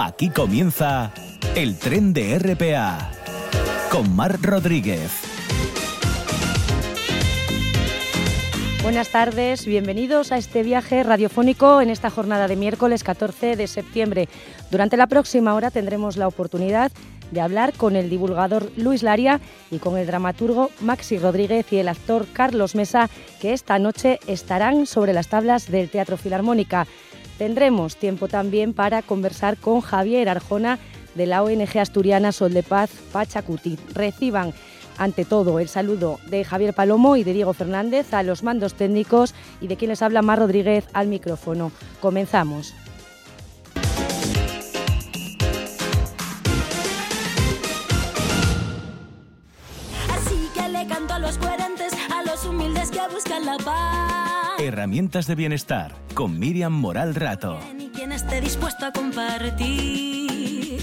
Aquí comienza el tren de RPA con Mar Rodríguez. Buenas tardes, bienvenidos a este viaje radiofónico en esta jornada de miércoles 14 de septiembre. Durante la próxima hora tendremos la oportunidad de hablar con el divulgador Luis Laria y con el dramaturgo Maxi Rodríguez y el actor Carlos Mesa, que esta noche estarán sobre las tablas del Teatro Filarmónica. Tendremos tiempo también para conversar con Javier Arjona de la ONG asturiana Sol de Paz Pachacuti. Reciban ante todo el saludo de Javier Palomo y de Diego Fernández a los mandos técnicos y de quienes habla Mar Rodríguez al micrófono. Comenzamos. Buscan la paz. Herramientas de bienestar con Miriam Moral Rato. quien esté dispuesto a compartir.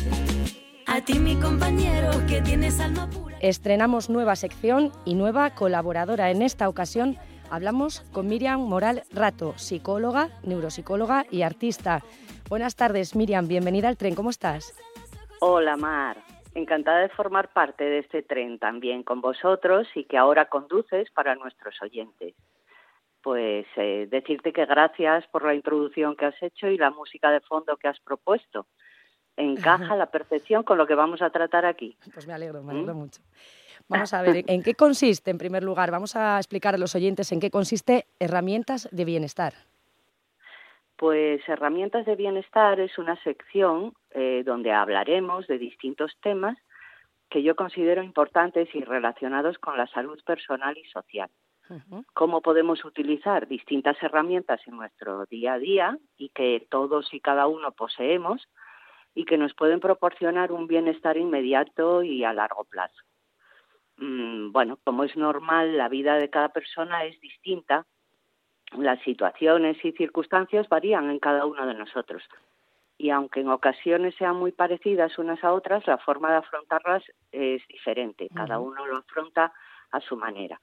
A ti mi compañero que tienes alma pura. Estrenamos nueva sección y nueva colaboradora. En esta ocasión hablamos con Miriam Moral Rato, psicóloga, neuropsicóloga y artista. Buenas tardes, Miriam, bienvenida al tren, ¿cómo estás? Hola, Mar. Encantada de formar parte de este tren también con vosotros y que ahora conduces para nuestros oyentes. Pues eh, decirte que gracias por la introducción que has hecho y la música de fondo que has propuesto. Encaja a la perfección con lo que vamos a tratar aquí. Pues me alegro, me alegro ¿Mm? mucho. Vamos a ver, ¿en qué consiste, en primer lugar? Vamos a explicar a los oyentes en qué consiste herramientas de bienestar. Pues Herramientas de Bienestar es una sección eh, donde hablaremos de distintos temas que yo considero importantes y relacionados con la salud personal y social. Cómo podemos utilizar distintas herramientas en nuestro día a día y que todos y cada uno poseemos y que nos pueden proporcionar un bienestar inmediato y a largo plazo. Mm, bueno, como es normal, la vida de cada persona es distinta las situaciones y circunstancias varían en cada uno de nosotros. Y aunque en ocasiones sean muy parecidas unas a otras, la forma de afrontarlas es diferente. Cada uno lo afronta a su manera.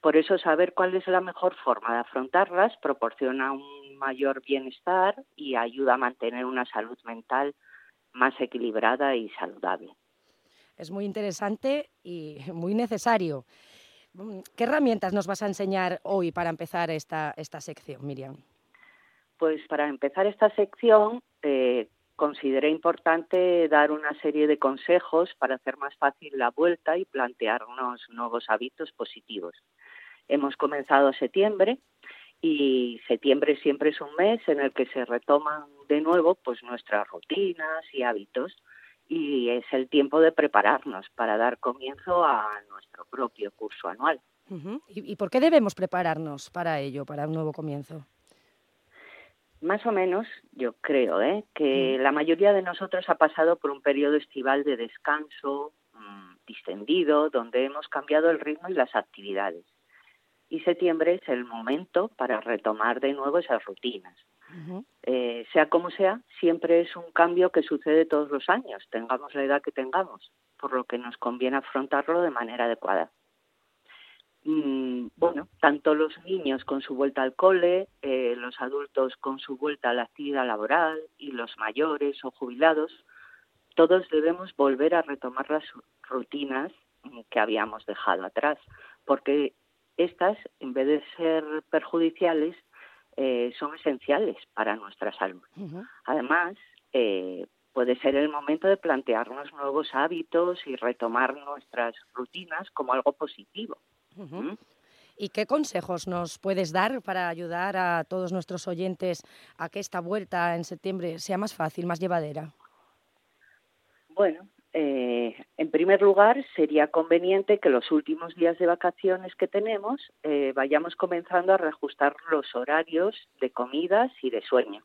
Por eso saber cuál es la mejor forma de afrontarlas proporciona un mayor bienestar y ayuda a mantener una salud mental más equilibrada y saludable. Es muy interesante y muy necesario. Mm, ¿Qué herramientas nos vas a enseñar hoy para empezar esta, esta sección, Miriam? Pues para empezar esta sección eh, consideré importante dar una serie de consejos para hacer más fácil la vuelta y plantearnos nuevos hábitos positivos. Hemos comenzado septiembre y septiembre siempre es un mes en el que se retoman de nuevo pues nuestras rutinas y hábitos y es el tiempo de prepararnos para dar comienzo a nuestro propio curso anual. ¿Y, por qué debemos prepararnos para ello, para un nuevo comienzo? Más o menos, yo creo, ¿eh? que la mayoría de nosotros ha pasado por un periodo estival de descanso mm, distendido, donde hemos cambiado el ritmo y las actividades. Y septiembre es el momento para retomar de nuevo esas rutinas. Eh, sea como sea, siempre es un cambio que sucede todos los años, tengamos la edad que tengamos, por lo que nos conviene afrontarlo de manera adecuada. Mm, bueno, tanto los niños con su vuelta al cole, eh, los adultos con su vuelta a la actividad laboral y los mayores o jubilados, todos debemos volver a retomar las rutinas que habíamos dejado atrás, porque estas, en vez de ser perjudiciales, eh, son esenciales para nuestra salud. Además, eh, puede ser el momento de plantearnos nuevos hábitos y retomar nuestras rutinas como algo positivo. ¿Mm? ¿Y qué consejos nos puedes dar para ayudar a todos nuestros oyentes a que esta vuelta en septiembre sea más fácil, más llevadera? Bueno, eh, en primer lugar, sería conveniente que los últimos días de vacaciones que tenemos eh, vayamos comenzando a reajustar los horarios de comidas y de sueño.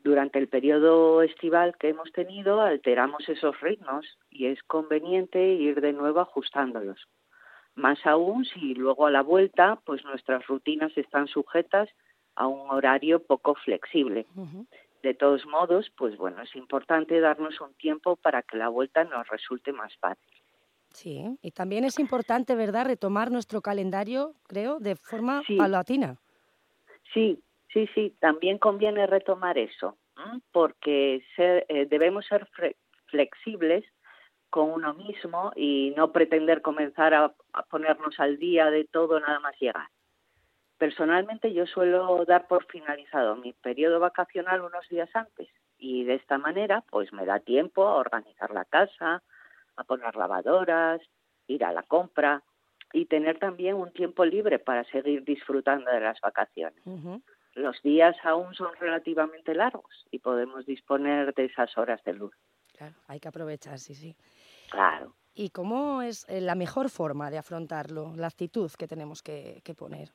Durante el periodo estival que hemos tenido alteramos esos ritmos y es conveniente ir de nuevo ajustándolos. Más aún si luego a la vuelta pues nuestras rutinas están sujetas a un horario poco flexible. De todos modos, pues bueno, es importante darnos un tiempo para que la vuelta nos resulte más fácil. Sí, y también es importante, ¿verdad?, retomar nuestro calendario, creo, de forma paulatina. Sí, sí, sí, también conviene retomar eso. porque eh, debemos ser flexibles con uno mismo y no pretender comenzar a, ponernos al día de todo nada más llegar. Personalmente yo suelo dar por finalizado mi periodo vacacional unos días antes y de esta manera pues me da tiempo a organizar la casa, a poner lavadoras, ir a la compra y tener también un tiempo libre para seguir disfrutando de las vacaciones. Los días aún son relativamente largos y podemos disponer de esas horas de luz. Claro, hay que aprovechar, sí, sí. Claro. ¿Y cómo es eh, la mejor forma de afrontarlo, la actitud que tenemos que, poner?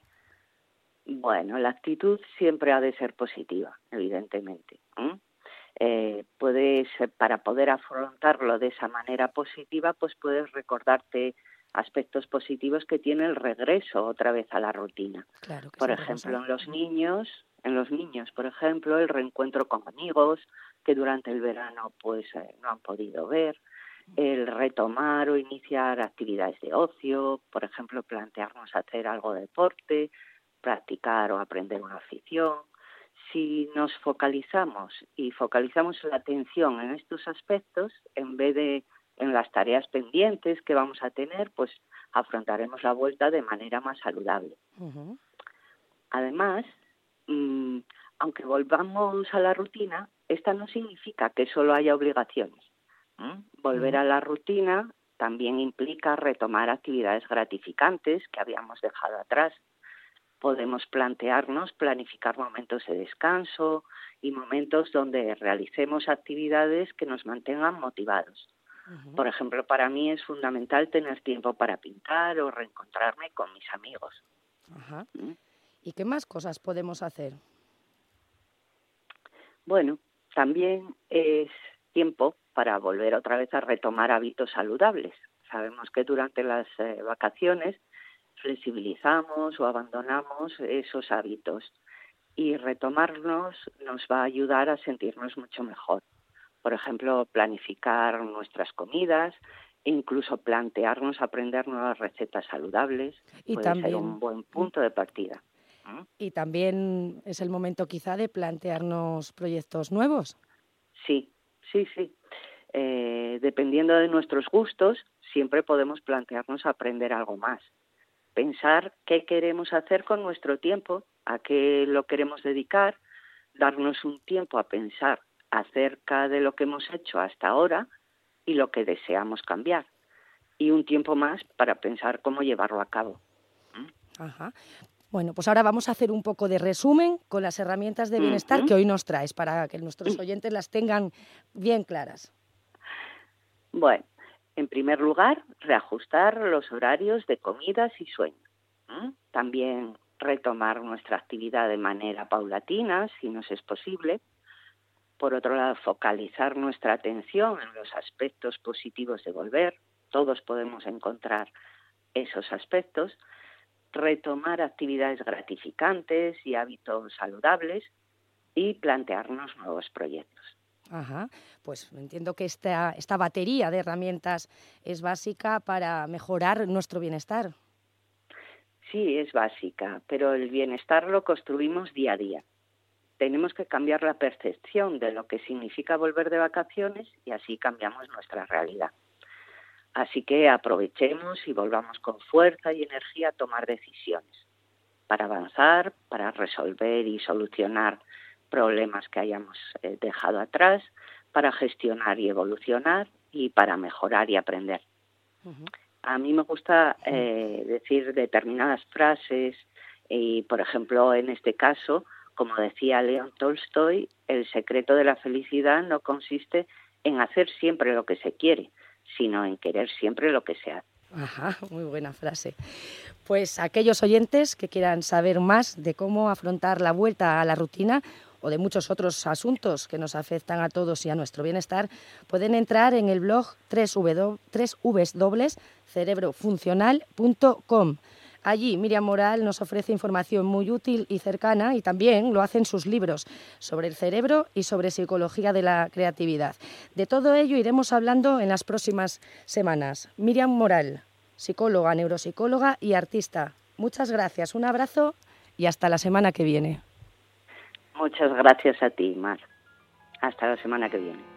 Bueno, la actitud siempre ha de ser positiva, evidentemente. Eh, puedes, para poder afrontarlo de esa manera positiva, pues puedes recordarte aspectos positivos que tiene el regreso otra vez a la rutina. por ejemplo, en los niños, en los niños, por ejemplo, el reencuentro con amigos que durante el verano pues eh, no han podido ver, el retomar o iniciar actividades de ocio, por ejemplo, plantearnos hacer algo de deporte, practicar o aprender una afición. Si nos focalizamos y focalizamos la atención en estos aspectos, en vez de en las tareas pendientes que vamos a tener, pues afrontaremos la vuelta de manera más saludable. Además, mm, aunque volvamos a la rutina, esta no significa que solo haya obligaciones. Volver a la rutina también implica retomar actividades gratificantes que habíamos dejado atrás. Podemos plantearnos planificar momentos de descanso y momentos donde realicemos actividades que nos mantengan motivados. Por ejemplo, para mí es fundamental tener tiempo para pintar o reencontrarme con mis amigos. ¿Mm? ¿Y qué más cosas podemos hacer? Bueno, también es tiempo para volver otra vez a retomar hábitos saludables. Sabemos que durante las eh, vacaciones flexibilizamos o abandonamos esos hábitos y retomarnos nos va a ayudar a sentirnos mucho mejor por ejemplo, planificar nuestras comidas, e incluso plantearnos aprender nuevas recetas saludables y puede también, ser un buen punto de partida. Y también es el momento quizá de plantearnos proyectos nuevos. Sí, sí, sí. Eh, dependiendo de nuestros gustos, siempre podemos plantearnos aprender algo más. Pensar qué queremos hacer con nuestro tiempo, a qué lo queremos dedicar, darnos un tiempo a pensar acerca de lo que hemos hecho hasta ahora y lo que deseamos cambiar. Y un tiempo más para pensar cómo llevarlo a cabo. Ajá. Bueno, pues ahora vamos a hacer un poco de resumen con las herramientas de bienestar que hoy nos traes para que nuestros oyentes las tengan bien claras. Bueno, en primer lugar, reajustar los horarios de comidas y sueño. También retomar nuestra actividad de manera paulatina, si nos es posible, por otro lado, focalizar nuestra atención en los aspectos positivos de volver. Todos podemos encontrar esos aspectos. Retomar actividades gratificantes y hábitos saludables y plantearnos nuevos proyectos. Ajá, pues entiendo que esta, esta batería de herramientas es básica para mejorar nuestro bienestar. Sí, es básica, pero el bienestar lo construimos día a día tenemos que cambiar la percepción de lo que significa volver de vacaciones y así cambiamos nuestra realidad. Así que aprovechemos y volvamos con fuerza y energía a tomar decisiones para avanzar, para resolver y solucionar problemas que hayamos eh, dejado atrás, para gestionar y evolucionar y para mejorar y aprender. A mí me gusta eh, decir determinadas frases y, por ejemplo, en este caso, como decía León Tolstoy, el secreto de la felicidad no consiste en hacer siempre lo que se quiere, sino en querer siempre lo que se hace. Ajá, muy buena frase. Pues aquellos oyentes que quieran saber más de cómo afrontar la vuelta a la rutina o de muchos otros asuntos que nos afectan a todos y a nuestro bienestar, pueden entrar en el blog www.cerebrofuncional.com. Allí Miriam Moral nos ofrece información muy útil y cercana y también lo hace en sus libros sobre el cerebro y sobre psicología de la creatividad. De todo ello iremos hablando en las próximas semanas. Miriam Moral, psicóloga, neuropsicóloga y artista. Muchas gracias, un abrazo y hasta la semana que viene. Muchas gracias a ti, Mar. Hasta la semana que viene.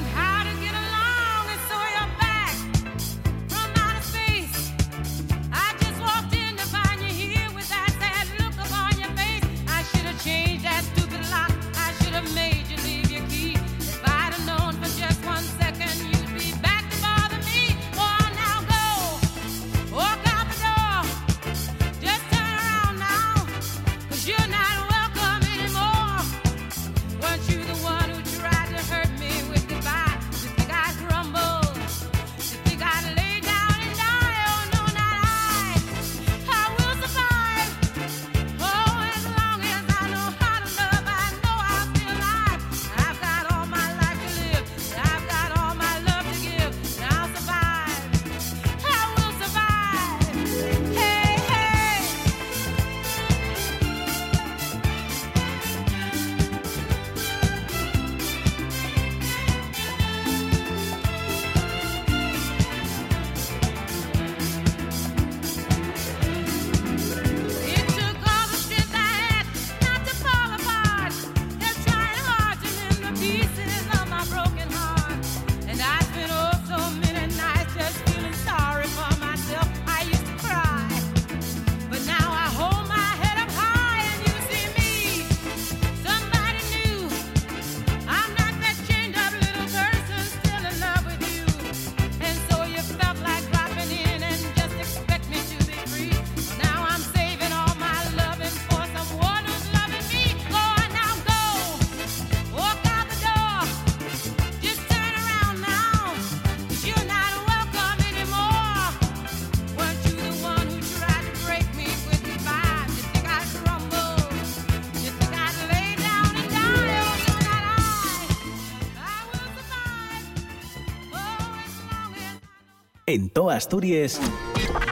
Asturias,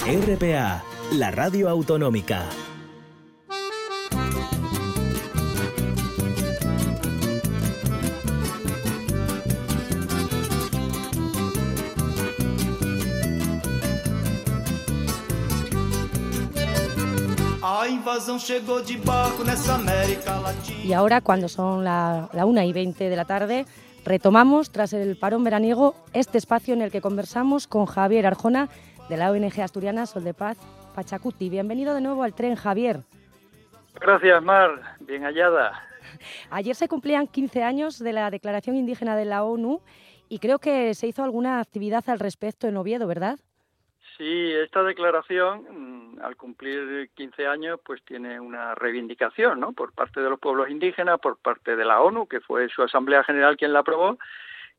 RPA, la radio autonómica. A invasão chegou de barco nessa América Latina. Y ahora, cuando son la, la 1 y 20 de la tarde, retomamos, tras el parón veraniego, este espacio en el que conversamos con Javier Arjona, de la ONG asturiana Sol de Paz Pachacuti. Bienvenido de nuevo al tren, Javier. Gracias, Mar. Bien hallada. Ayer se cumplían 15 años de la Declaración Indígena de la ONU y creo que se hizo alguna actividad al respecto en Oviedo, ¿verdad? Sí, esta declaración, mm, al cumplir 15 años, pues tiene una reivindicación, ¿no? Por parte de los pueblos indígenas, por parte de la ONU, que fue su Asamblea General quien la aprobó.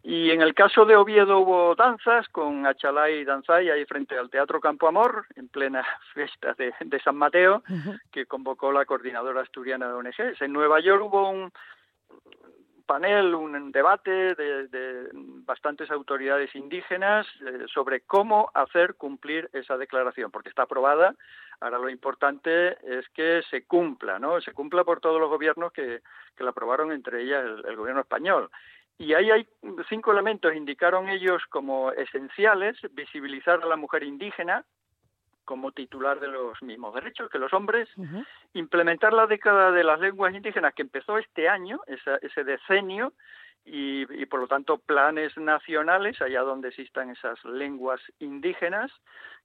Y en el caso de Oviedo hubo danzas con Achalay y Danzay ahí frente al Teatro Campo Amor, en plena fiesta de, de San Mateo, que convocó la coordinadora asturiana de ONGs. En Nueva York hubo un panel, un debate de, bastantes autoridades indígenas eh, sobre cómo hacer cumplir esa declaración, porque está aprobada. Ahora lo importante es que se cumpla, ¿no? Se cumpla por todos los gobiernos que, que la aprobaron, entre ellas el, el gobierno español. Y ahí hay cinco elementos, indicaron ellos como esenciales, visibilizar a la mujer indígena como titular de los mismos derechos que los hombres, implementar la década de las lenguas indígenas que empezó este año, esa- ese decenio, y, y, por lo tanto planes nacionales allá donde existan esas lenguas indígenas,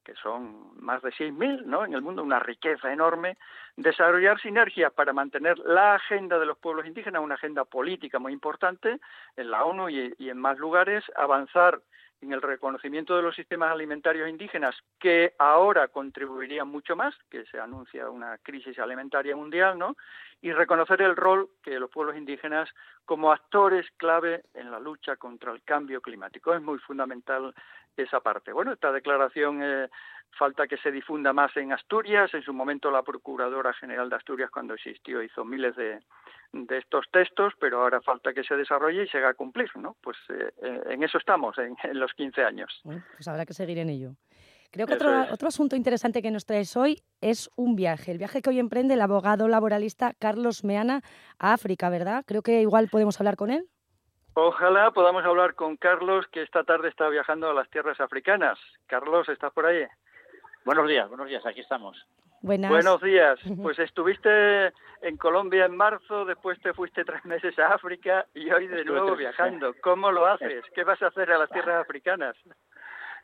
que son más de 6.000 ¿no? en el mundo, una riqueza enorme, desarrollar sinergias para mantener la agenda de los pueblos indígenas, una agenda política muy importante en la ONU y, y en más lugares, avanzar en el reconocimiento de los sistemas alimentarios indígenas que ahora contribuirían mucho más, que se anuncia una crisis alimentaria mundial, ¿no? Y reconocer el rol que los pueblos indígenas como actores clave en la lucha contra el cambio climático. Es muy fundamental esa parte. Bueno, esta declaración eh, falta que se difunda más en Asturias. En su momento la Procuradora General de Asturias, cuando existió, hizo miles de, de estos textos, pero ahora falta que se desarrolle y se haga cumplir, ¿no? Pues eh, eh, en eso estamos, en, en, los 15 años. Pues habrá que seguir en ello. Creo que otro, otro asunto interesante que nos traes hoy es un viaje, el viaje que hoy emprende el abogado laboralista Carlos Meana a África, ¿verdad? Creo que igual podemos hablar con él. Ojalá podamos hablar con Carlos, que esta tarde está viajando a las tierras africanas. Carlos, ¿estás por ahí? Buenos días, buenos días, aquí estamos. Buenas. Buenos días. Pues estuviste en Colombia en marzo, después te fuiste tres meses a África y hoy de Estuve nuevo tres- viajando. ¿Cómo lo haces? ¿Qué vas a hacer a las tierras africanas?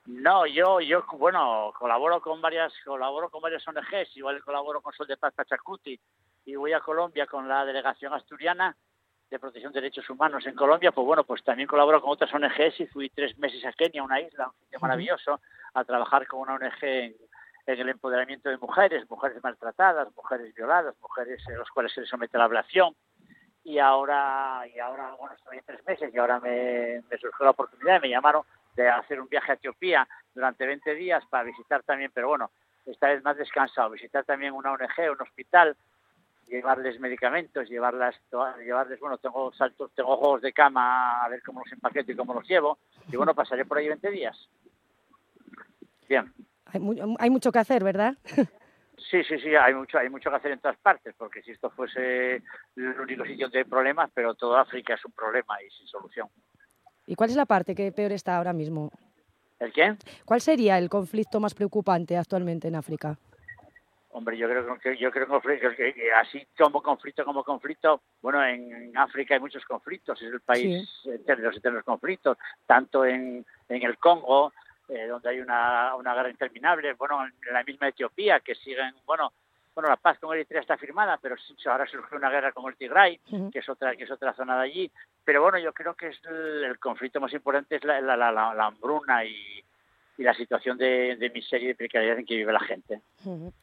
No, yo, yo, bueno, colaboro con varias, colaboro con varias ONGs, igual colaboro con Sol de Paz Pachacuti y voy a Colombia con la delegación asturiana de protección de derechos humanos en Colombia, pues bueno, pues también colaboro con otras ONGs y fui tres meses a Kenia, una isla, un sitio maravilloso, a trabajar con una ONG en, en el empoderamiento de mujeres, mujeres maltratadas, mujeres violadas, mujeres a las cuales se les somete a la ablación. Y ahora, y ahora, bueno, estoy en tres meses y ahora me, me surgió la oportunidad y me llamaron de hacer un viaje a Etiopía durante 20 días para visitar también, pero bueno, esta vez más descansado, visitar también una ONG, un hospital, llevarles medicamentos, llevarlas, llevarles, bueno, tengo saltos, tengo juegos de cama, a ver cómo los empaqueto y cómo los llevo, y bueno, pasaré por ahí 20 días. Bien. Hay, mu- hay mucho que hacer, ¿verdad? Sí, sí, sí, hay mucho, hay mucho que hacer en todas partes, porque si esto fuese el único sitio donde hay problemas, pero toda África es un problema y sin solución. ¿Y cuál es la parte que peor está ahora mismo? ¿El qué? ¿Cuál sería el conflicto más preocupante actualmente en África? Hombre, yo creo que yo creo que, así como conflicto como conflicto, bueno, en África hay muchos conflictos, es el país de los eternos conflictos, tanto en, en el Congo, eh, donde hay una, una guerra interminable, bueno, en la misma Etiopía, que siguen, bueno, bueno, la paz con Eritrea está firmada, pero sí, ahora surgió una guerra con el Tigray, Ujú. que es otra que es otra zona de allí, pero bueno, yo creo que es el, el conflicto más importante es la, la, la, la- la hambruna y, y la situación de, de miseria y de precariedad en que vive la gente. Ujú.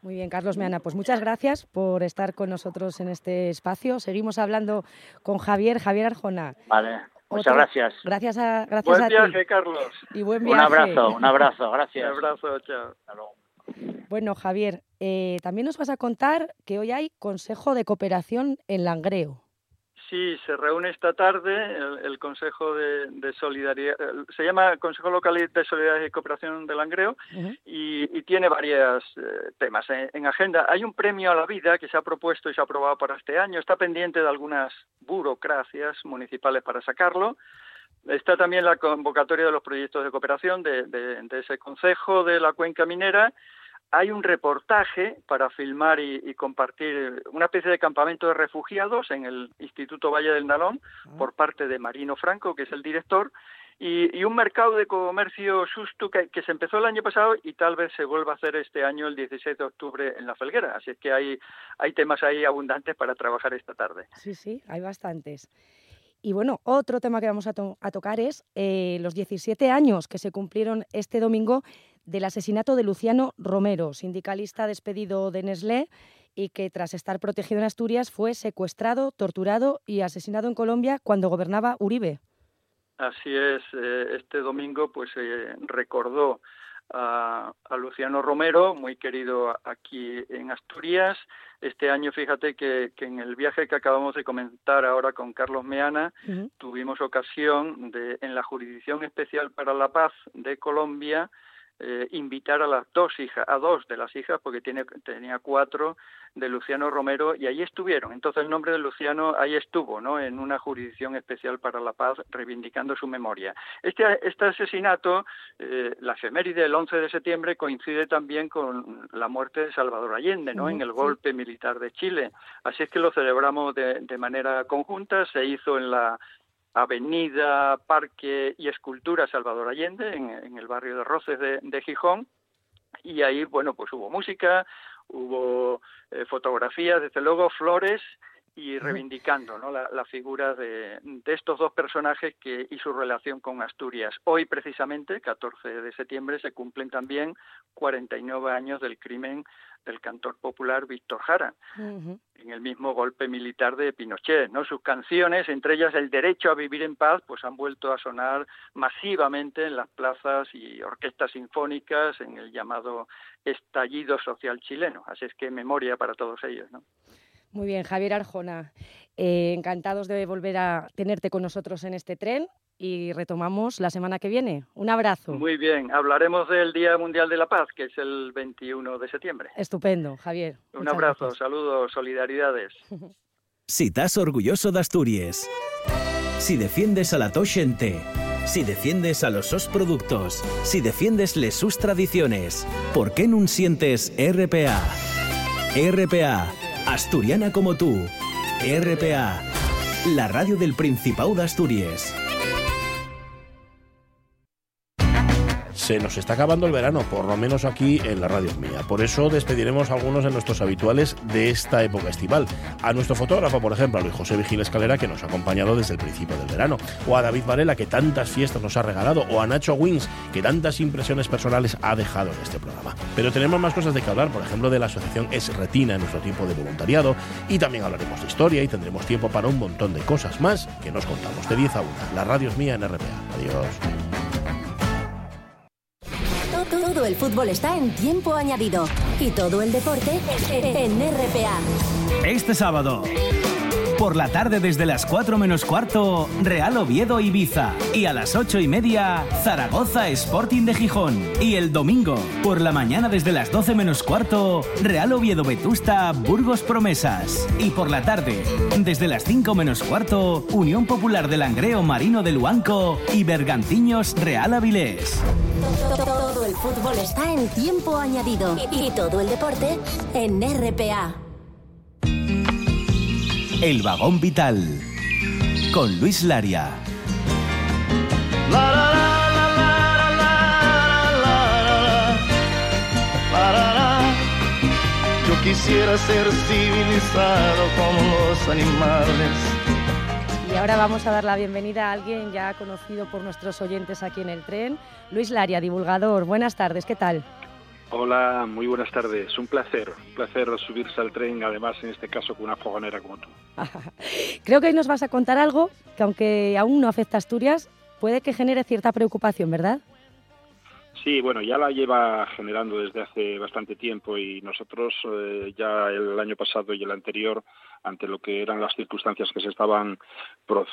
Muy bien, Carlos Meana, pues muchas gracias por estar con nosotros en este espacio. Seguimos hablando con Javier, Javier Arjona. Vale, muchas Otro- gracias. Gracias a, gracias Buen a viaje, ti. Carlos. Y buen Un viaje. abrazo, un abrazo, Un gracias. abrazo, chao. Hasta luego. Bueno, Javier, eh, también nos vas a contar que hoy hay Consejo de Cooperación en Langreo. Sí, se reúne esta tarde el, el Consejo de, de Solidaridad, se llama Consejo Local de Solidaridad y Cooperación de Langreo y tiene varios eh, temas en, en agenda. Hay un premio a la vida que se ha propuesto y se ha aprobado para este año. Está pendiente de algunas burocracias municipales para sacarlo. Está también la convocatoria de los proyectos de cooperación de, de- de ese Consejo de la Cuenca Minera. Hay un reportaje para filmar y, y compartir una especie de campamento de refugiados en el Instituto Valle del Nalón por parte de Marino Franco, que es el director, y, y un mercado de comercio susto que, que se empezó el año pasado y tal vez se vuelva a hacer este año el 16 de octubre en La Felguera. Así es que hay, hay temas ahí abundantes para trabajar esta tarde. Sí, sí, hay bastantes. Y bueno, otro tema que vamos a, to- a tocar es eh, los 17 años que se cumplieron este domingo del asesinato de Luciano Romero, sindicalista despedido de Nestlé y que tras estar protegido en Asturias fue secuestrado, torturado y asesinado en Colombia cuando gobernaba Uribe. Así es, eh, este domingo pues se recordó a, a Luciano Romero, muy querido aquí en Asturias. Este año, fíjate que, que en el viaje que acabamos de comentar ahora con Carlos Meana, tuvimos ocasión de, en la Jurisdicción Especial para la Paz de Colombia, eh, invitar a las dos hijas, a dos de las hijas, porque tiene, tenía cuatro, de Luciano Romero, y ahí estuvieron. Entonces el nombre de Luciano ahí estuvo, ¿no? En una jurisdicción especial para la paz, reivindicando su memoria. Este, este asesinato, eh, la efeméride del 11 de septiembre, coincide también con la muerte de Salvador Allende, ¿no? En el golpe militar de Chile. Así es que lo celebramos de, de manera conjunta. Se hizo en la Avenida, Parque y Escultura Salvador Allende, en, el barrio de Roces de, de Gijón. Y ahí, bueno, pues hubo música, hubo eh, fotografías, desde luego flores y reivindicando ¿no? la, la figura de, de estos dos personajes que, y su relación con Asturias. Hoy, precisamente, 14 de septiembre, se cumplen también 49 años del crimen del cantor popular Víctor Jara en el mismo golpe militar de Pinochet, ¿no? Sus canciones, entre ellas El derecho a vivir en paz, pues han vuelto a sonar masivamente en las plazas y orquestas sinfónicas en el llamado estallido social chileno. Así es que memoria para todos ellos, ¿no? Muy bien, Javier Arjona. eh, encantados de volver a tenerte con nosotros en este tren y retomamos la semana que viene. Un abrazo. Muy bien, hablaremos del Día Mundial de la Paz, que es el 21 de septiembre. Estupendo, Javier. Un abrazo, gracias. saludos, solidaridades. Si estás orgulloso de Asturias. si defiendes a la Toshente, si defiendes a los sos productos, si defiendes les sus tradiciones, ¿por qué no sientes RPA? RPA, asturiana como tú. RPA, la radio del Principado de Asturias. Se nos está acabando el verano, por lo menos aquí en la radio mía. Por eso despediremos a algunos de nuestros habituales de esta época estival. A nuestro fotógrafo, por ejemplo, a Luis José Vigil Escalera, que nos ha acompañado desde el principio del verano. O a David Varela, que tantas fiestas nos ha regalado. O a Nacho Wins, que tantas impresiones personales ha dejado en este programa. Pero tenemos más cosas de que hablar, por ejemplo, de la asociación Es Retina en nuestro tiempo de voluntariado. Y también hablaremos de historia y tendremos tiempo para un montón de cosas más que nos contamos de 10 a 1. La radio es mía en RPA. Adiós. Todo el fútbol está en tiempo añadido y todo el deporte en RPA. Este sábado. Por la tarde desde las 4 menos cuarto, Real Oviedo Ibiza. Y a las 8 y media, Zaragoza Sporting de Gijón. Y el domingo, por la mañana desde las 12 menos cuarto, Real Oviedo Vetusta Burgos Promesas. Y por la tarde, desde las 5 menos cuarto, Unión Popular del Langreo Marino de Luanco y Bergantiños Real Avilés. Todo el fútbol está en tiempo añadido y todo el deporte en RPA. El vagón vital. Con Luis Laria. Yo quisiera ser civilizado como los animales. Y ahora vamos a dar la bienvenida a alguien ya conocido por nuestros oyentes aquí en el tren, Luis Laria, divulgador. Buenas tardes, ¿qué tal? Hola, muy buenas tardes. Un placer, un placer subirse al tren, además en este caso con una fogonera como tú. Creo que hoy nos vas a contar algo que aunque aún no afecta a Asturias, puede que genere cierta preocupación, ¿verdad? Sí, bueno, ya la lleva generando desde hace bastante tiempo y nosotros eh, ya el año pasado y el anterior ante lo que eran las circunstancias que se estaban,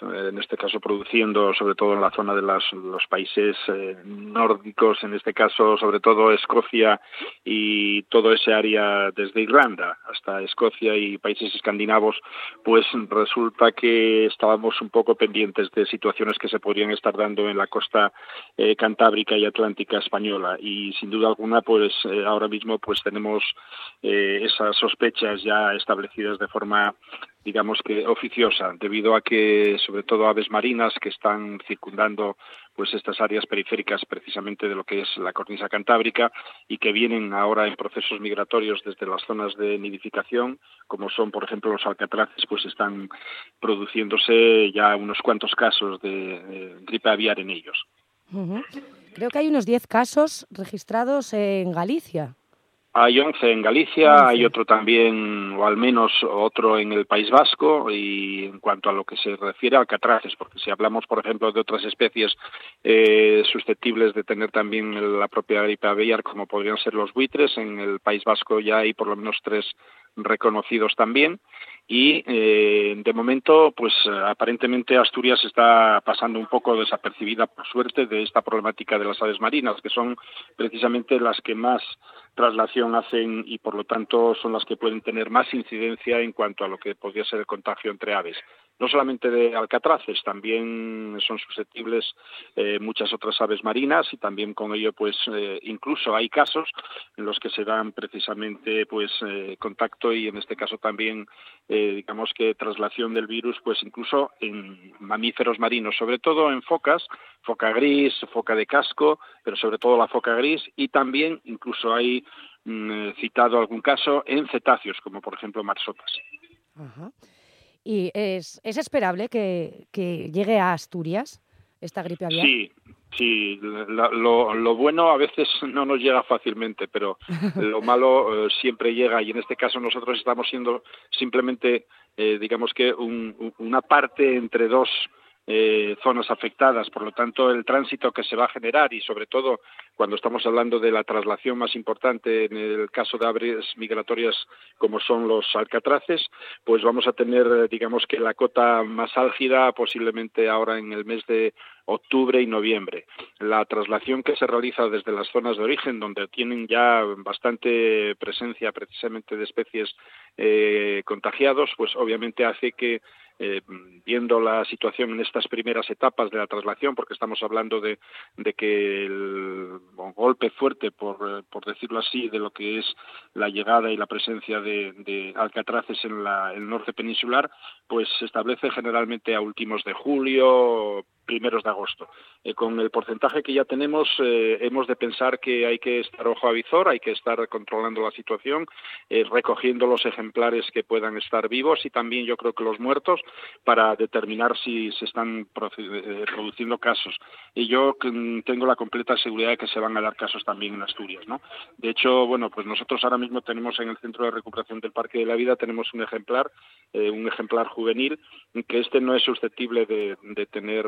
en este caso, produciendo, sobre todo en la zona de los países eh, nórdicos, en este caso, sobre todo Escocia y todo ese área desde Irlanda hasta Escocia y países escandinavos, pues resulta que estábamos un poco pendientes de situaciones que se podrían estar dando en la costa eh, cantábrica y atlántica española y sin duda alguna pues eh, ahora mismo pues tenemos esas sospechas ya establecidas de forma digamos que oficiosa, debido a que sobre todo aves marinas que están circundando pues estas áreas periféricas precisamente de lo que es la cornisa cantábrica y que vienen ahora en procesos migratorios desde las zonas de nidificación, como son por ejemplo los alcatraces, pues están produciéndose ya unos cuantos casos de, gripe aviar en ellos. Creo que hay unos 10 casos registrados en Galicia. Hay 11 en Galicia, hay otro también, o al menos otro en el País Vasco, y en cuanto a lo que se refiere a alcatraces, porque si hablamos, por ejemplo, de otras especies eh, susceptibles de tener también la propia gripe aviar, como podrían ser los buitres, en el País Vasco ya hay por lo menos tres reconocidos también y eh, de momento pues aparentemente Asturias está pasando un poco desapercibida por suerte de esta problemática de las aves marinas que son precisamente las que más traslación hacen y por lo tanto son las que pueden tener más incidencia en cuanto a lo que podría ser el contagio entre aves. No solamente de alcatraces, también son susceptibles eh, muchas otras aves marinas y también con ello pues eh, incluso hay casos en los que se dan precisamente pues eh, contacto y en este caso también digamos que traslación del virus pues incluso en mamíferos marinos, sobre todo en focas, foca gris, foca de casco, pero sobre todo la foca gris y también incluso hay mm, citado algún caso en cetáceos, como por ejemplo marsotas. ¿Y es, es esperable que, que, llegue a Asturias esta gripe aviar? Sí, sí. lo, lo, bueno a veces no nos llega fácilmente, pero lo malo eh, siempre llega y en este caso nosotros estamos siendo simplemente, eh, digamos que un, una parte entre dos eh, zonas afectadas. Por lo tanto, el tránsito que se va a generar y, sobre todo, cuando estamos hablando de la traslación más importante en el caso de aves migratorias como son los alcatraces, pues vamos a tener, digamos que la cota más álgida posiblemente ahora en el mes de octubre y noviembre. La traslación que se realiza desde las zonas de origen, donde tienen ya bastante presencia precisamente de especies eh, contagiados, pues obviamente hace que eh, viendo la situación en estas primeras etapas de la traslación, porque estamos hablando de, de que el golpe fuerte, por, eh, por decirlo así, de lo que es la llegada y la presencia de, de alcatraces en la, el norte peninsular, pues se establece generalmente a últimos de julio, primeros de agosto. Eh, con el porcentaje que ya tenemos, eh, hemos de pensar que hay que estar ojo a visor, hay que estar controlando la situación, eh, recogiendo los ejemplares que puedan estar vivos y también yo creo que los muertos para determinar si se están produciendo casos. Y yo mm, tengo la completa seguridad de que se van a dar casos también en Asturias. ¿no? De hecho, bueno, pues nosotros ahora mismo tenemos en el Centro de Recuperación del Parque de la Vida, tenemos un ejemplar, un ejemplar juvenil, que este no es susceptible de, de tener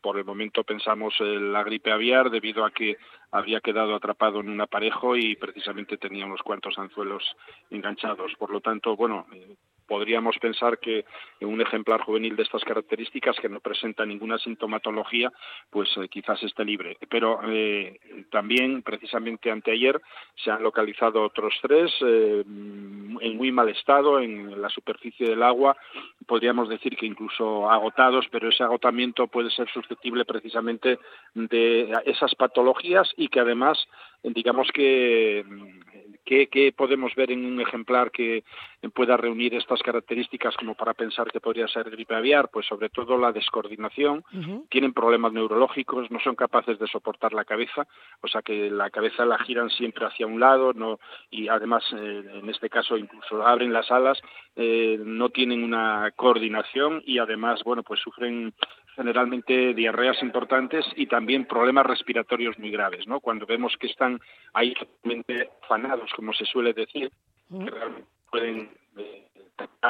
por el momento pensamos la gripe aviar debido a que había quedado atrapado en un aparejo y precisamente tenía unos cuantos anzuelos enganchados. Por lo tanto, bueno, eh, podríamos pensar que un ejemplar juvenil de estas características que no presenta ninguna sintomatología, pues eh, quizás esté libre. Pero eh, también, precisamente anteayer, se han localizado otros tres eh, en muy mal estado en la superficie del agua, podríamos decir que incluso agotados, pero ese agotamiento puede ser susceptible precisamente de esas patologías y que además, digamos que ¿Qué, podemos ver en un ejemplar que pueda reunir estas características como para pensar que podría ser gripe aviar? Pues sobre todo la descoordinación, tienen problemas neurológicos, no son capaces de soportar la cabeza, o sea que la cabeza la giran siempre hacia un lado, no y además eh, en este caso incluso abren las alas, eh, no tienen una coordinación y además bueno pues sufren generalmente diarreas importantes y también problemas respiratorios muy graves, ¿no? Cuando vemos que están ahí totalmente afanados, como se suele decir, que realmente pueden eh,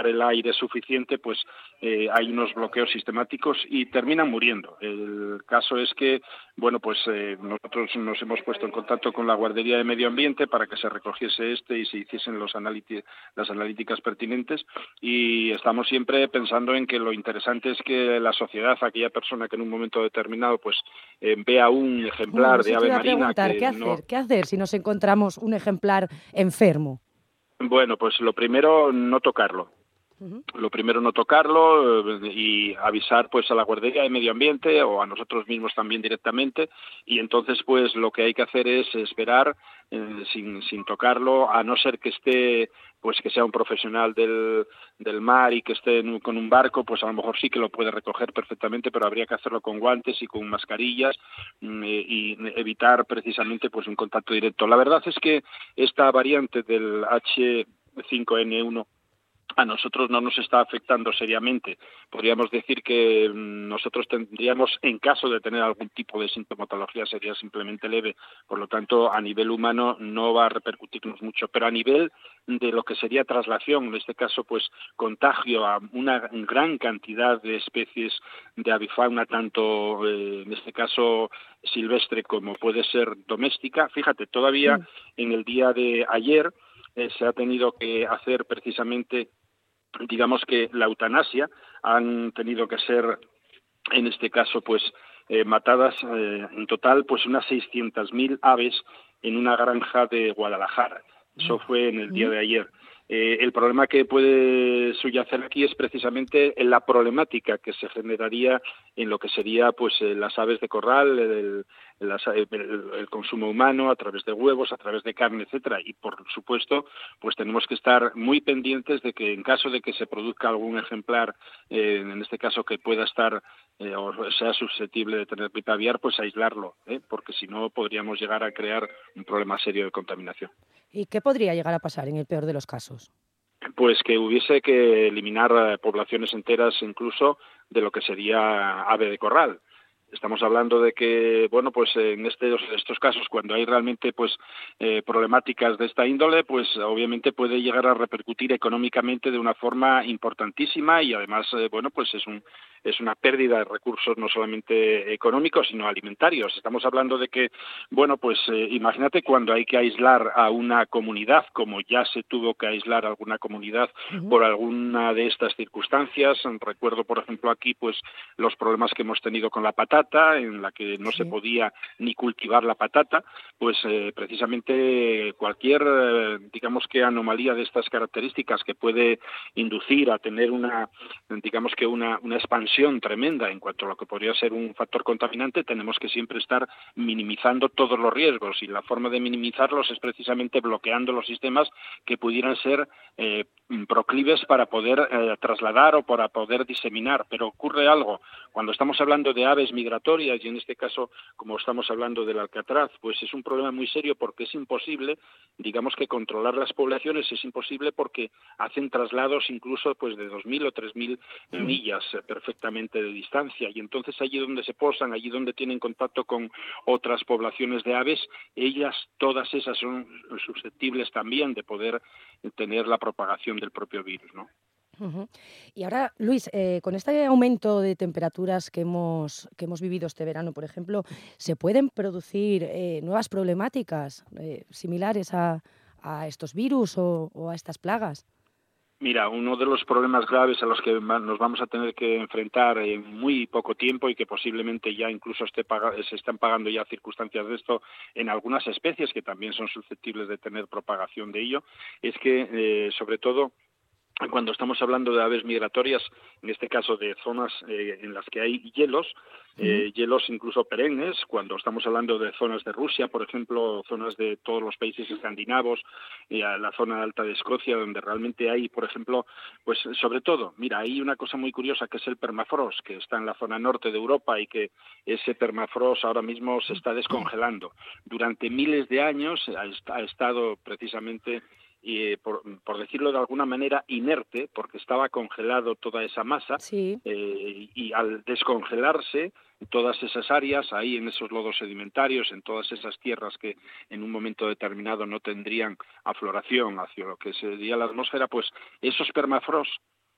el aire suficiente, pues eh, hay unos bloqueos sistemáticos y terminan muriendo. El caso es que, bueno, pues eh, nosotros nos hemos puesto en contacto con la Guardería de Medio Ambiente para que se recogiese este y se hiciesen los las analíticas pertinentes y estamos siempre pensando en que lo interesante es que la sociedad, aquella persona que en un momento determinado pues eh, vea un ejemplar de ave marina... ¿qué, hacer? ¿Qué hacer si nos encontramos un ejemplar enfermo? Bueno, pues lo primero, no tocarlo. Lo primero no tocarlo eh, y avisar pues a la guardería de medio ambiente o a nosotros mismos también directamente y entonces pues lo que hay que hacer es esperar eh, sin, sin tocarlo a no ser que esté pues que sea un profesional del, del mar y que esté con un barco, pues a lo mejor sí que lo puede recoger perfectamente, pero habría que hacerlo con guantes y con mascarillas mm, y evitar precisamente pues un contacto directo. La verdad es que esta variante del H5N1 a nosotros no nos está afectando seriamente. Podríamos decir que mm, nosotros tendríamos, en caso de tener algún tipo de sintomatología, sería simplemente leve. Por lo tanto, a nivel humano no va a repercutirnos mucho. Pero a nivel de lo que sería traslación, en este caso, pues contagio a una gran cantidad de especies de avifauna, tanto eh, en este caso silvestre como puede ser doméstica. Fíjate, todavía mm. en el día de ayer eh, se ha tenido que hacer precisamente digamos que la eutanasia han tenido que ser en este caso pues eh, matadas eh, en total pues unas 600.000 aves en una granja de Guadalajara. Eso fue en el día de ayer. Eh, el problema que puede subyacer aquí es precisamente la problemática que se generaría en lo que sería pues eh, las aves de corral, el, el, consumo humano a través de huevos, a través de carne, etcétera. Y por supuesto, pues tenemos que estar muy pendientes de que en caso de que se produzca algún ejemplar, eh, en este caso que pueda estar o sea susceptible de tener pipa aviar, pues aislarlo, porque si no podríamos llegar a crear un problema serio de contaminación. ¿Y qué podría llegar a pasar en el peor de los casos? Pues que hubiese que eliminar eh, poblaciones enteras incluso de lo que sería ave de corral. Estamos hablando de que, bueno, pues en este, estos casos, cuando hay realmente pues eh, problemáticas de esta índole, pues obviamente puede llegar a repercutir económicamente de una forma importantísima y además, eh, bueno, pues es un es una pérdida de recursos no solamente económicos, sino alimentarios. Estamos hablando de que, bueno, pues eh, imagínate cuando hay que aislar a una comunidad, como ya se tuvo que aislar a alguna comunidad por alguna de estas circunstancias. Recuerdo, por ejemplo, aquí, pues los problemas que hemos tenido con la patata, en la que no se podía ni cultivar la patata, pues eh, precisamente cualquier, eh, digamos que anomalía de estas características que puede inducir a tener una, digamos que una, una expansión tremenda en cuanto a lo que podría ser un factor contaminante, tenemos que siempre estar minimizando todos los riesgos y la forma de minimizarlos es precisamente bloqueando los sistemas que pudieran ser eh, proclives para poder eh, trasladar o para poder diseminar. Pero ocurre algo. Cuando estamos hablando de aves migratorias, y en este caso, como estamos hablando del alcatraz, pues es un problema muy serio porque es imposible, digamos que controlar las poblaciones es imposible porque hacen traslados incluso pues de 2.000 o 3.000 millas eh, de distancia. Y entonces allí donde se posan, allí donde tienen contacto con otras poblaciones de aves, ellas, todas esas son susceptibles también de poder tener la propagación del propio virus, ¿no? Y ahora, Luis, eh, con este aumento de temperaturas que hemos, que hemos vivido este verano, por ejemplo, ¿se pueden producir eh, nuevas problemáticas eh, similares a, a estos virus o a estas plagas? Mira, uno de los problemas graves a los que nos vamos a tener que enfrentar en muy poco tiempo y que posiblemente ya incluso esté se están pagando ya circunstancias de esto en algunas especies que también son susceptibles de tener propagación de ello, es que eh, sobre todo cuando estamos hablando de aves migratorias, en este caso de zonas eh, en las que hay hielos, eh, hielos incluso perennes, cuando estamos hablando de zonas de Rusia, por ejemplo, zonas de todos los países escandinavos, y a la zona alta de Escocia, donde realmente hay, por ejemplo, pues sobre todo, mira, hay una cosa muy curiosa que es el permafrost, que está en la zona norte de Europa y que ese permafrost ahora mismo se está descongelando. Durante miles de años ha, ha estado precisamente eh, por, por decirlo de alguna manera inerte porque estaba congelado toda esa masa eh, y al descongelarse todas esas áreas ahí en esos lodos sedimentarios en todas esas tierras que en un momento determinado no tendrían afloración hacia lo que sería la atmósfera pues esos permafrost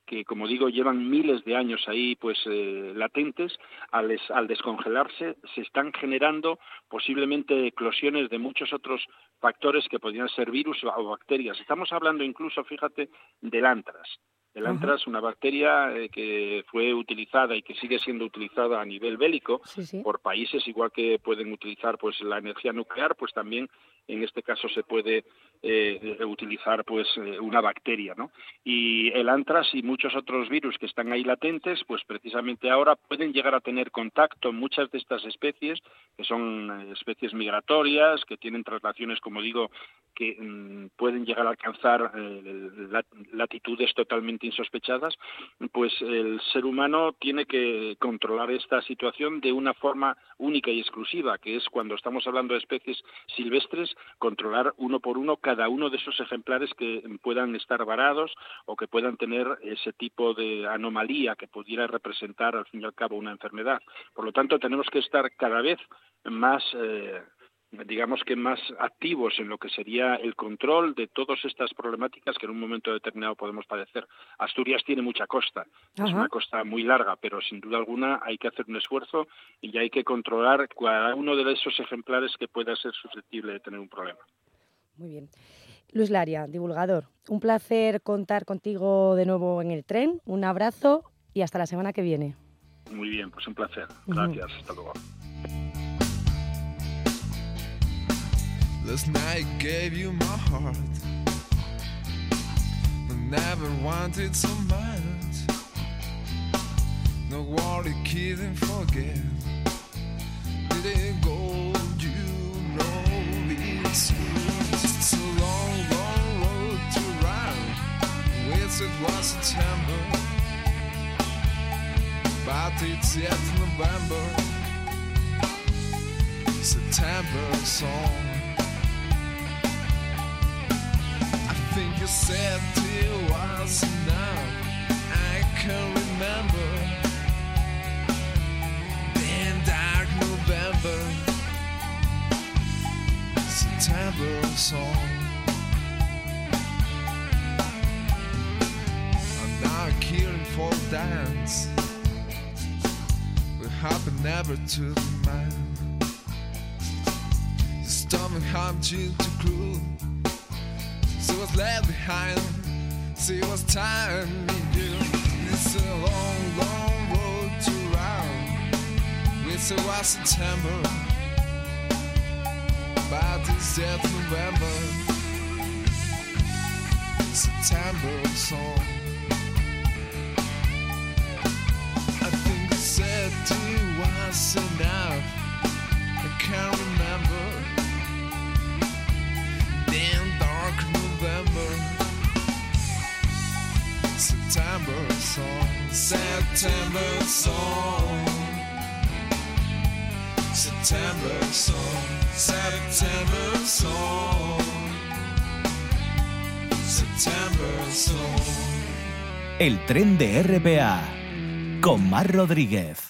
que como digo llevan miles de años ahí pues eh, latentes al, es- al descongelarse se están generando posiblemente eclosiones de muchos otros factores que podrían ser virus o bacterias. Estamos hablando incluso fíjate del antras. El antras una bacteria eh, que fue utilizada y que sigue siendo utilizada a nivel bélico por países igual que pueden utilizar pues la energía nuclear pues también en este caso se puede eh, utilizar pues eh, una bacteria no y el antras y muchos otros virus que están ahí latentes pues precisamente ahora pueden llegar a tener contacto muchas de estas especies que son eh, especies migratorias que tienen traslaciones como digo que mm, pueden llegar a alcanzar eh, lat- latitudes totalmente insospechadas, pues el ser humano tiene que controlar esta situación de una forma única y exclusiva, que es cuando estamos hablando de especies silvestres, controlar uno por uno cada uno de esos ejemplares que puedan estar varados o que puedan tener ese tipo de anomalía que pudiera representar al fin y al cabo una enfermedad. Por lo tanto, tenemos que estar cada vez más eh, digamos que más activos en lo que sería el control de todas estas problemáticas que en un momento determinado podemos padecer. Asturias tiene mucha costa, es una costa muy larga, pero sin duda alguna hay que hacer un esfuerzo y hay que controlar cada uno de esos ejemplares que pueda ser susceptible de tener un problema. Muy bien. Luis Laria, divulgador, un placer contar contigo de nuevo en el tren. Un abrazo y hasta la semana que viene. Muy bien, pues un placer. Gracias. Hasta luego. Last night gave you my heart. I never wanted so much. No worry, couldn't forget. Didn't go, you know it's it's It was September, but it's yet November. September song. I think you said it was enough. I can remember. Then dark November, September song. Killing for dance. happened never to the man. The stomach harmed you too cruel. So was left behind. See what's time you do. It's a long, long road to round. It's a wild September. About this death November. September song. I remember. El tren de RPA con Mar Rodríguez.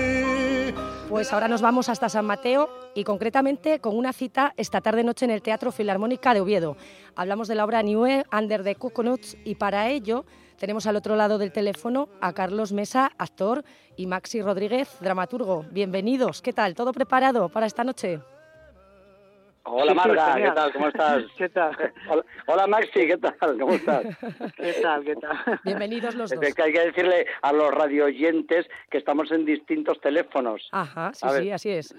Pues ahora nos vamos hasta San Mateo y concretamente con una cita esta tarde-noche en el Teatro Filarmónica de Oviedo. Hablamos de la obra New Under the Coconuts y para ello tenemos al otro lado del teléfono a Carlos Mesa, actor, y Maxi Rodríguez, dramaturgo. Bienvenidos, ¿qué tal? ¿Todo preparado para esta noche? Hola Marga, ¿qué tal? ¿Cómo estás? ¿Qué tal? Hola, hola, Maxi, ¿qué tal? ¿Cómo estás? ¿Qué tal? ¿Qué tal? Bienvenidos los dos. Es que hay que decirle a los radioyentes que estamos en distintos teléfonos. Ajá, sí, A ver. sí, así es.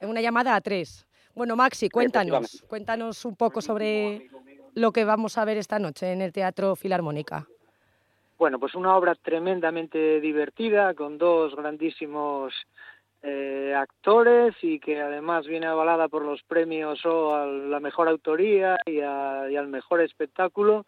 en una llamada a tres. Bueno, Maxi, cuéntanos, cuéntanos un poco sobre lo que vamos a ver esta noche en el Teatro Filarmónica. Bueno, pues una obra tremendamente divertida con dos grandísimos eh, actores y que además viene avalada por los premios o a la mejor autoría y, a- y al mejor espectáculo.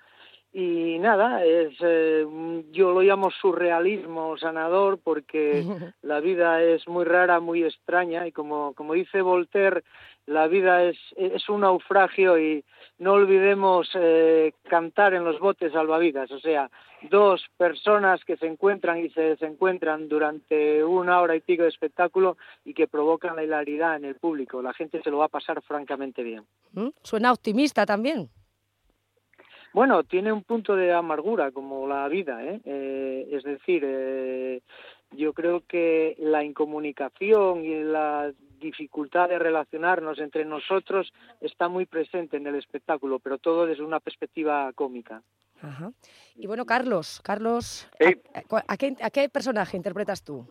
Y nada, es eh, yo lo llamo surrealismo sanador porque la vida es muy rara, muy extraña y como, como dice Voltaire, la vida es, es un naufragio y no olvidemos eh, cantar en los botes salvavidas, o sea, dos personas que se encuentran y se desencuentran durante una hora y pico de espectáculo y que provocan la hilaridad en el público. La gente se lo va a pasar francamente bien. ¿Mm? Suena optimista también. Bueno, tiene un punto de amargura como la vida, ¿eh? Eh, es decir, eh, yo creo que la incomunicación y la dificultad de relacionarnos entre nosotros está muy presente en el espectáculo, pero todo desde una perspectiva cómica. Ajá. Y bueno, Carlos, Carlos, ¿a, a- a qué, a qué personaje interpretas tú?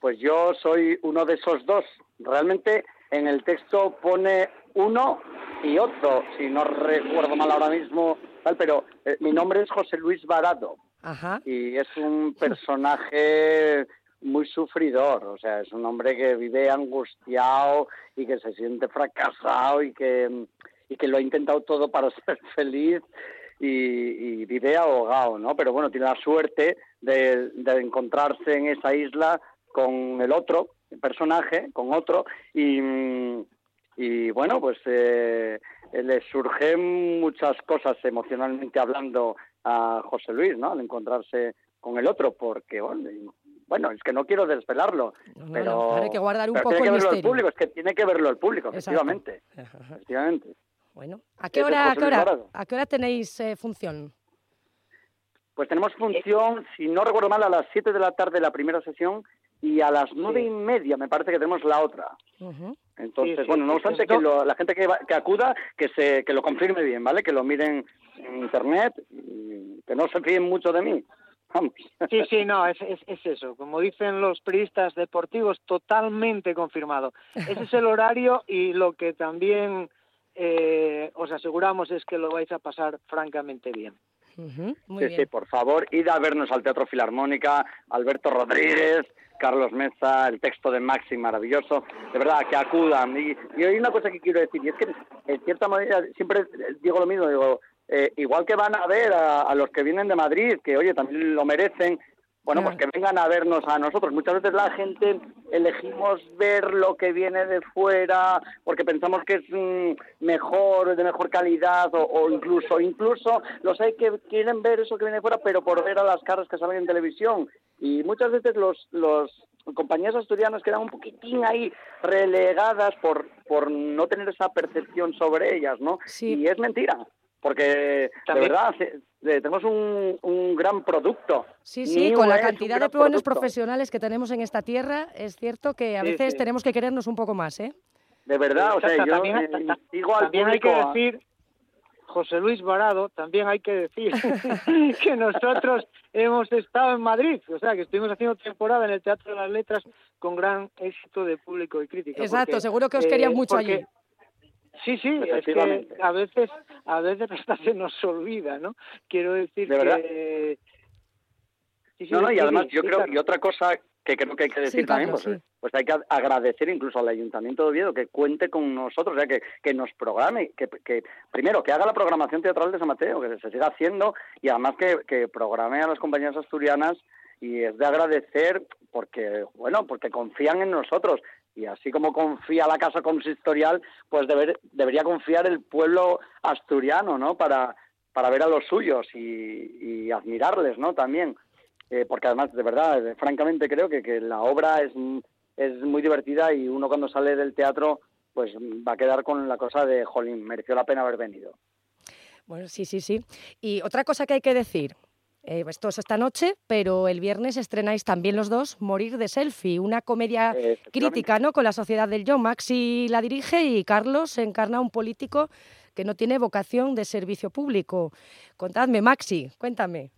Pues yo soy uno de esos dos. Realmente en el texto pone uno y otro, si no recuerdo mal ahora mismo, tal, pero eh, mi nombre es José Luis Varado Y es un personaje muy sufridor, o sea, es un hombre que vive angustiado y que se siente fracasado y que, y que lo ha intentado todo para ser feliz y, vive ahogado, ¿no? Pero bueno, tiene la suerte de, encontrarse en esa isla con el otro personaje, con otro, y, y bueno, pues eh, le surgen muchas cosas emocionalmente hablando a José Luis, ¿no? Al encontrarse con el otro, porque bueno, es que no quiero desvelarlo, no, pero hay que guardar un poco tiene que el verlo el público, es que tiene que verlo el público, Exacto. efectivamente, efectivamente. Bueno, ¿a qué Ese es hora, a qué hora, a qué hora tenéis eh, función? Pues tenemos función, si no recuerdo mal, a las 7 de la tarde la primera sesión y a las nueve y media me parece que tenemos la otra. Entonces, Sí, sí, bueno, no obstante, que lo- la gente que, va- que acuda, que se que lo confirme bien, ¿vale? Que lo miren en internet, y que no se fíen mucho de mí. Vamos. Sí, sí, no, es, es, es eso. Como dicen los periodistas deportivos, totalmente confirmado. Ese es el horario y lo que también eh, os aseguramos es que lo vais a pasar francamente bien. Muy sí, sí, por favor, id a vernos al Teatro Filarmónica, Alberto Rodríguez, Carlos Mesa, el texto de Maxi maravilloso, de verdad, que acudan. Y, y hay una cosa que quiero decir, y es que en cierta manera siempre digo lo mismo, digo, eh, igual que van a ver a, a los que vienen de Madrid, que oye, también lo merecen, bueno, pues que vengan a vernos a nosotros. Muchas veces la gente elegimos ver lo que viene de fuera porque pensamos que es mm, mejor, de mejor calidad o, o incluso, incluso los hay que quieren ver eso que viene de fuera, pero por ver a las caras que salen en televisión. Y muchas veces los, los compañías asturianas quedan un poquitín ahí relegadas por, por no tener esa percepción sobre ellas, ¿no? Y es mentira. Porque de verdad eh, tenemos un, un gran producto. Sí, sí, New con la cantidad de buenos profesionales que tenemos en esta tierra, es cierto que a Sí, veces sí. tenemos que querernos un poco más, ¿eh? De verdad, o sea, yo también, eh, ta- ta- digo al también hay que decir, José Luis Varado, también hay que decir que nosotros hemos estado en Madrid, o sea, que estuvimos haciendo temporada en el Teatro de las Letras con gran éxito de público y crítica. Exacto, porque, seguro que os eh, querían mucho porque- allí. Sí, sí, es que a veces, a veces hasta se nos olvida, ¿no? Quiero decir que... Sí, sí, No, no, y además sí, yo creo, claro. y otra cosa que creo que hay que decir Sí, también, pues, sí. pues hay que agradecer incluso al Ayuntamiento de Oviedo que cuente con nosotros, o sea, que, que nos programe, que, que primero que haga la programación teatral de San Mateo, que se siga haciendo, y además que, que programe a las compañías asturianas, y es de agradecer porque, bueno, porque confían en nosotros, y así como confía la Casa Consistorial, pues deber- debería confiar el pueblo asturiano, ¿no?, para, para ver a los suyos y, admirarles, ¿no?, también eh, porque además, de verdad, eh, francamente creo que, que la obra es, es muy divertida y uno cuando sale del teatro pues va a quedar con la cosa de, jolín, mereció la pena haber venido. Bueno, sí, sí, sí. Y otra cosa que hay que decir, eh, esto es esta noche, pero el viernes estrenáis también los dos Morir de Selfie, una comedia crítica ¿no? con la sociedad del yo. Maxi la dirige y Carlos encarna a un político que no tiene vocación de servicio público. Contadme, Maxi, cuéntame.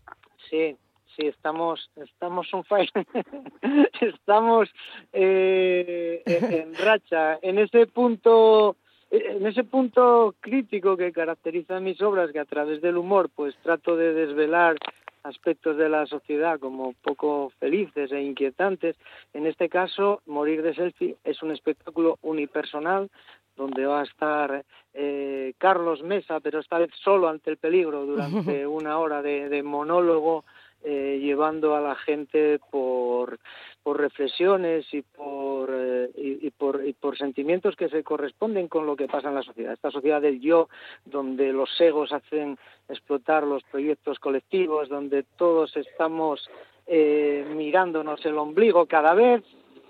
Sí, sí, estamos, estamos on fire. estamos eh, en, en racha. En ese punto, en ese punto crítico que caracteriza mis obras, que a través del humor, pues trato de desvelar aspectos de la sociedad como poco felices e inquietantes. En este caso, Morir de Selfie es un espectáculo unipersonal donde va a estar eh, Carlos Mesa, pero esta vez solo ante el peligro durante una hora de, de monólogo, eh, llevando a la gente por, por reflexiones y por, eh, y, por, y por sentimientos que se corresponden con lo que pasa en la sociedad. Esta sociedad del yo, donde los egos hacen explotar los proyectos colectivos, donde todos estamos eh, mirándonos el ombligo cada vez,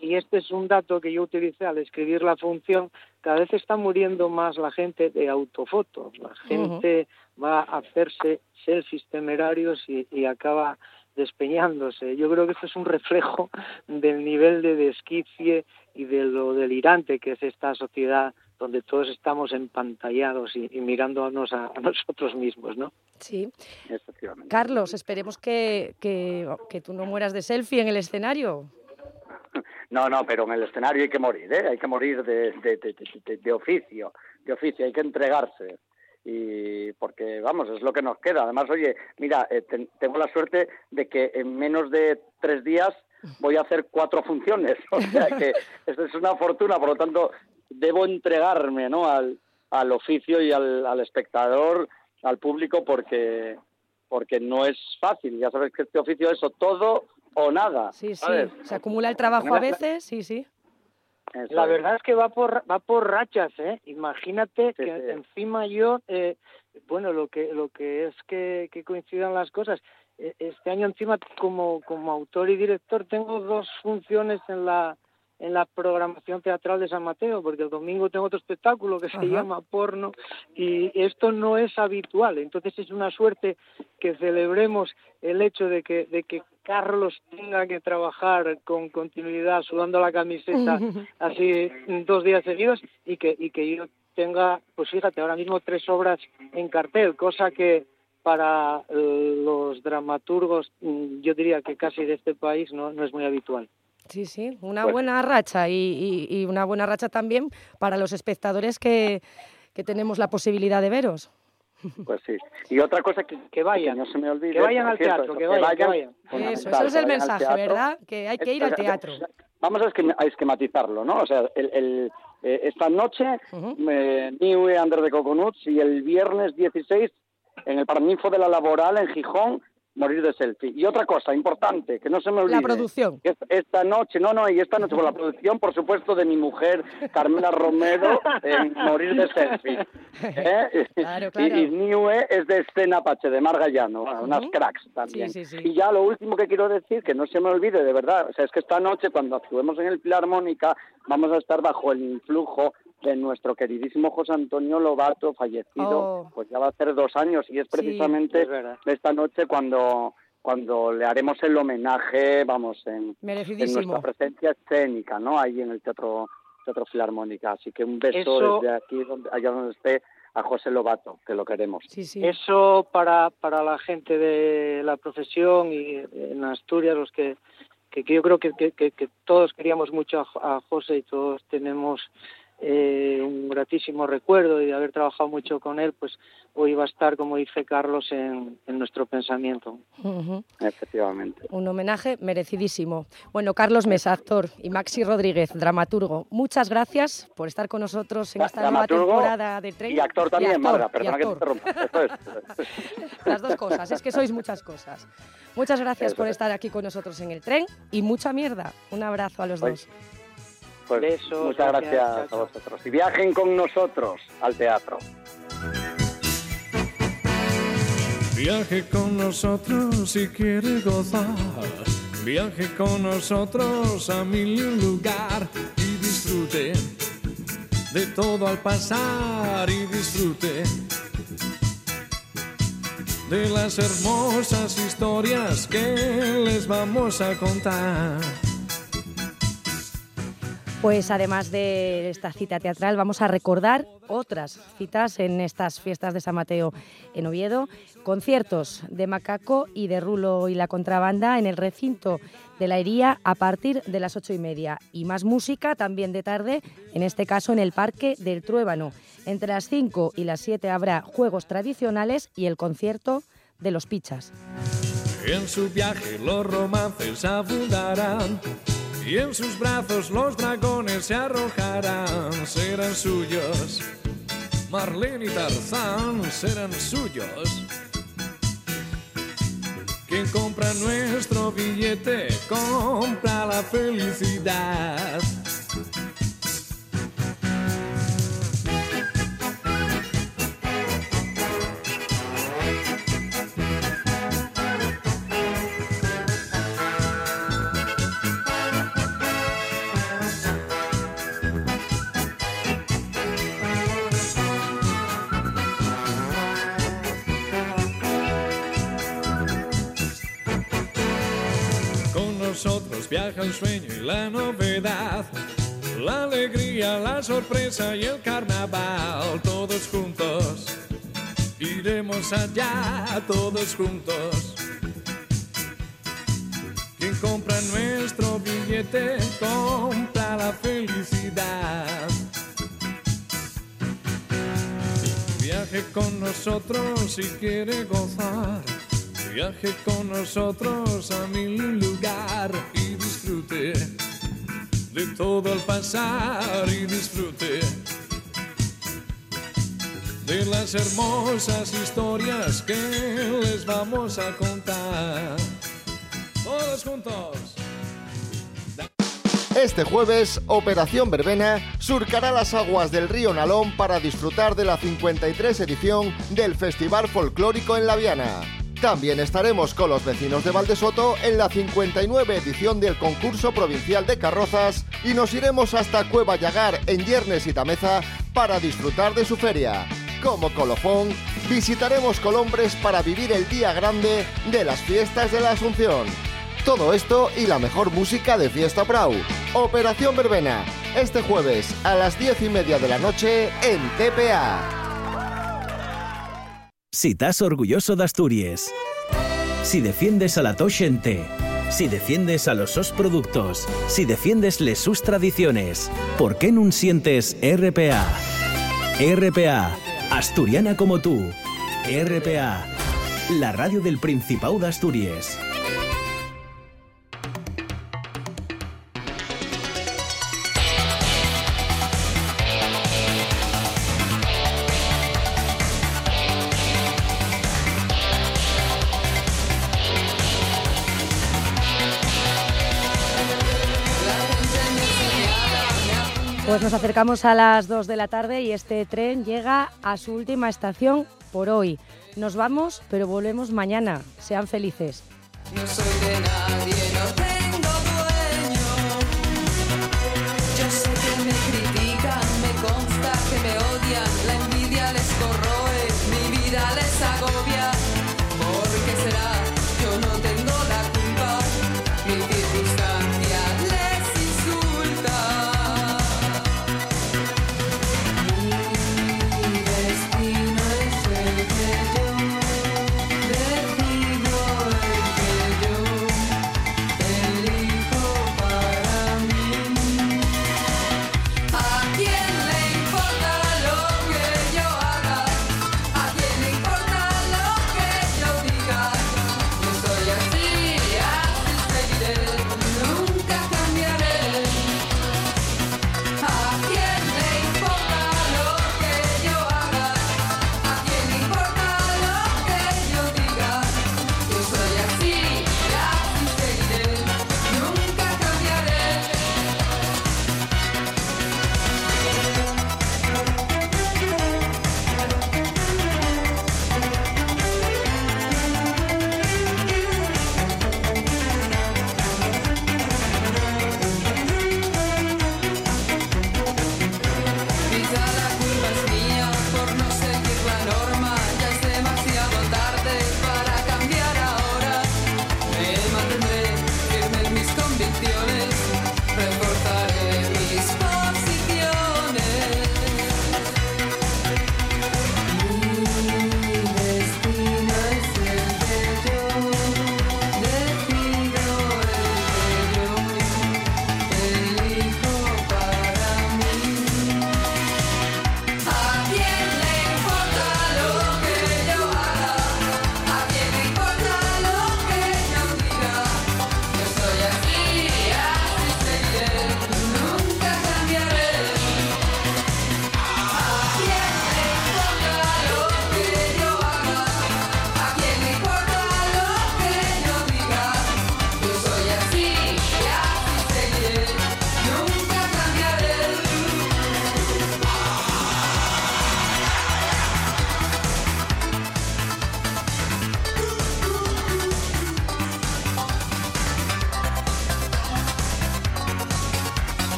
y este es un dato que yo utilicé al escribir la función, cada vez está muriendo más la gente de autofoto. La gente va a hacerse selfies temerarios y, y acaba despeñándose. Yo creo que esto es un reflejo del nivel de desquicie y de lo delirante que es esta sociedad donde todos estamos empantallados y, y mirándonos a, a nosotros mismos, ¿no? Sí. Efectivamente. Carlos, esperemos que, que, que tú no mueras de selfie en el escenario. No, no, pero en el escenario hay que morir, ¿eh? Hay que morir de, de, de, de- oficio, de oficio, hay que entregarse. Y porque, vamos, es lo que nos queda. Además, oye, mira, eh, ten- tengo la suerte de que en menos de tres días voy a hacer cuatro funciones. O sea que esto es una fortuna, por lo tanto, debo entregarme, ¿no? Al, al oficio y al, al espectador, al público, porque porque no es fácil. Ya sabes que este oficio es todo o nada. Sí, sí. ¿sabes? Se acumula el trabajo a veces, sí, sí. La verdad es que va por va por rachas, ¿eh? Imagínate que encima yo, eh, bueno, lo que lo que es que, que coincidan las cosas. eh, Este año encima como como autor y director tengo dos funciones en la en la programación teatral de San Mateo, porque el domingo tengo otro espectáculo que se Ajá. llama Porno y esto no es habitual. Entonces es una suerte que celebremos el hecho de que de que Carlos tenga que trabajar con continuidad sudando la camiseta así dos días seguidos y que y que yo tenga pues fíjate ahora mismo tres obras en cartel cosa que para eh, los dramaturgos mm, yo diría que casi de este país no, no es muy habitual Sí, sí, una Pues- buena racha y, y- y una buena racha también para los espectadores que, que tenemos la posibilidad de veros. Pues sí. Y otra cosa que, que vayan, no se me olvide. que vayan al cierto, teatro, que vayan, que Eso, eso es que el mensaje. ¿verdad? Que hay que ir al teatro. Vamos a, esquema- a esquematizarlo, ¿no? O sea, el, el, eh, esta noche, eh, New Under the Coconuts y el viernes 16 en el Paraninfo de la Laboral en Gijón, morir de selfie. Y otra cosa importante, que no se me olvide. La producción. es- Esta noche, no, no, y esta noche por la producción, por supuesto, de mi mujer, Carmela Romero, en morir de selfie. ¿Eh? Claro, Y, claro. y Niue es de Escena Pache, de Mar Gallano, bueno, unas cracks también. Sí, sí, sí. Y ya lo último que quiero decir, que no se me olvide, de verdad, o sea, es que esta noche cuando actuemos en el Filarmónica vamos a estar bajo el influjo de nuestro queridísimo José Antonio Lobato, fallecido, Oh. pues ya va a ser dos años, y es precisamente es verdad. esta noche cuando cuando le haremos el homenaje, vamos, en, en nuestra presencia escénica, ¿no? Ahí en el Teatro, teatro Filarmónica. Así que un beso Eso- desde aquí, donde, allá donde esté, a José Lobato, que lo queremos. Sí, sí. Eso para, para la gente de la profesión y en Asturias, los que, que, que yo creo que, que, que- todos queríamos mucho a, a José y todos tenemos eh, un gratísimo recuerdo y de haber trabajado mucho con él, pues hoy va a estar, como dice Carlos, en, en nuestro pensamiento. Efectivamente. Un homenaje merecidísimo. Bueno, Carlos Mesa, actor, y Maxi Rodríguez, dramaturgo, muchas gracias por estar con nosotros en esta nueva Dramaturgo temporada de tren. Y actor también, actor, Marga, y perdona que te actor. interrumpa. Es. Las dos cosas, es que sois muchas cosas. Muchas gracias Eso por es. estar aquí con nosotros en el tren y mucha mierda. Un abrazo a los dos. Pues Besos, muchas gracias, gracias, a vosotros. Y viajen con nosotros al teatro. Viaje con nosotros si quiere gozar. Viaje con nosotros a mil y un lugar y disfrute de todo al pasar y disfrute de las hermosas historias que les vamos a contar. Pues además de esta cita teatral, vamos a recordar otras citas en estas fiestas de San Mateo en Oviedo. Conciertos de Macaco y de Rulo y la Contrabanda en el recinto de la Hería a partir de las ocho y media. Y más música también de tarde, en este caso en el Parque del Truébano. Entre las 5 y las 7 habrá juegos tradicionales y el concierto de los Pichas. En su viaje los romances abundarán y en sus brazos los dragones se arrojarán. Serán suyos. Marlene y Tarzán serán suyos. Quien compra nuestro billete compra la felicidad. Viaja el sueño y la novedad, la alegría, la sorpresa y el carnaval, todos juntos. Iremos allá, todos juntos. Quien compra nuestro billete compra la felicidad. Viaje con nosotros si quiere gozar. Viaje con nosotros a mi lugar y disfrute de todo al pasar y disfrute de las hermosas historias que les vamos a contar. Todos juntos. Este jueves, Operación Verbena surcará las aguas del río Nalón para disfrutar de la 53 edición del Festival Folclórico en La Viana. También estaremos con los vecinos de Valdesoto en la 59 edición del concurso provincial de carrozas y nos iremos hasta Cueva Llagar en Yernes y Tameza para disfrutar de su feria. Como colofón, visitaremos Colombres para vivir el día grande de las fiestas de la Asunción. Todo esto y la mejor música de Fiesta Prau. Operación Verbena, este jueves a las 10 y media de la noche en TPA. Si estás orgulloso de Asturias, si defiendes a la Toshente, si defiendes a los sos productos, si defiendes les sus tradiciones, ¿por qué no sientes RPA? RPA, asturiana como tú. RPA, la radio del Principado de Asturias. Pues nos acercamos a las 2 de la tarde y este tren llega a su última estación por hoy. Nos vamos, pero volvemos mañana. Sean felices.